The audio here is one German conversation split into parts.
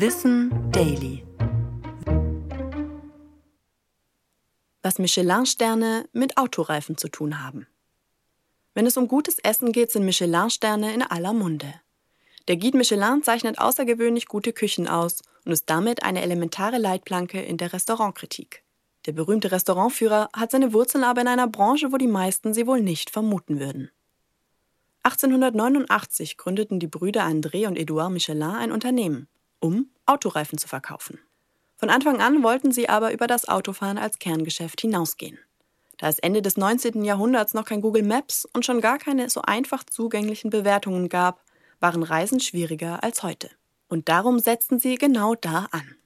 Wissen Daily. Was Michelin-Sterne mit Autoreifen zu tun haben. Wenn es um gutes Essen geht, sind Michelin-Sterne in aller Munde. Der Guide Michelin zeichnet außergewöhnlich gute Küchen aus und ist damit eine elementare Leitplanke in der Restaurantkritik. Der berühmte Restaurantführer hat seine Wurzeln aber in einer Branche, wo die meisten sie wohl nicht vermuten würden. 1889 gründeten die Brüder André und Edouard Michelin ein Unternehmen, um Autoreifen zu verkaufen. Von Anfang an wollten sie aber über das Autofahren als Kerngeschäft hinausgehen. Da es Ende des 19. Jahrhunderts noch kein Google Maps und schon gar keine so einfach zugänglichen Bewertungen gab, waren Reisen schwieriger als heute. Und darum setzten sie genau da an.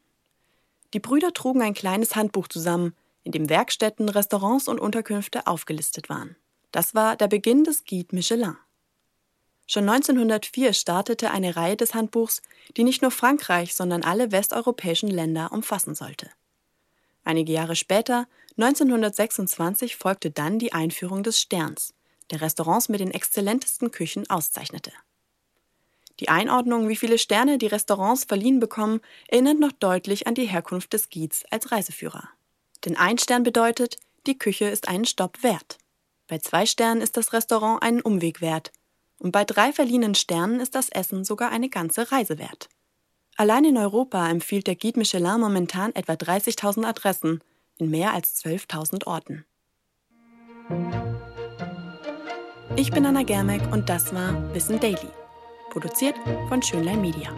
Die Brüder trugen ein kleines Handbuch zusammen, in dem Werkstätten, Restaurants und Unterkünfte aufgelistet waren. Das war der Beginn des Guide Michelin. Schon 1904 startete eine Reihe des Handbuchs, die nicht nur Frankreich, sondern alle westeuropäischen Länder umfassen sollte. Einige Jahre später, 1926, folgte dann die Einführung des Sterns, der Restaurants mit den exzellentesten Küchen auszeichnete. Die Einordnung, wie viele Sterne die Restaurants verliehen bekommen, erinnert noch deutlich an die Herkunft des Guides als Reiseführer. Denn ein Stern bedeutet, die Küche ist einen Stopp wert. Bei zwei Sternen ist das Restaurant einen Umweg wert und bei drei verliehenen Sternen ist das Essen sogar eine ganze Reise wert. Allein in Europa empfiehlt der Guide Michelin momentan etwa 30.000 Adressen in mehr als 12.000 Orten. Ich bin Anna Germeck und das war Wissen Daily, produziert von Schönlein Media.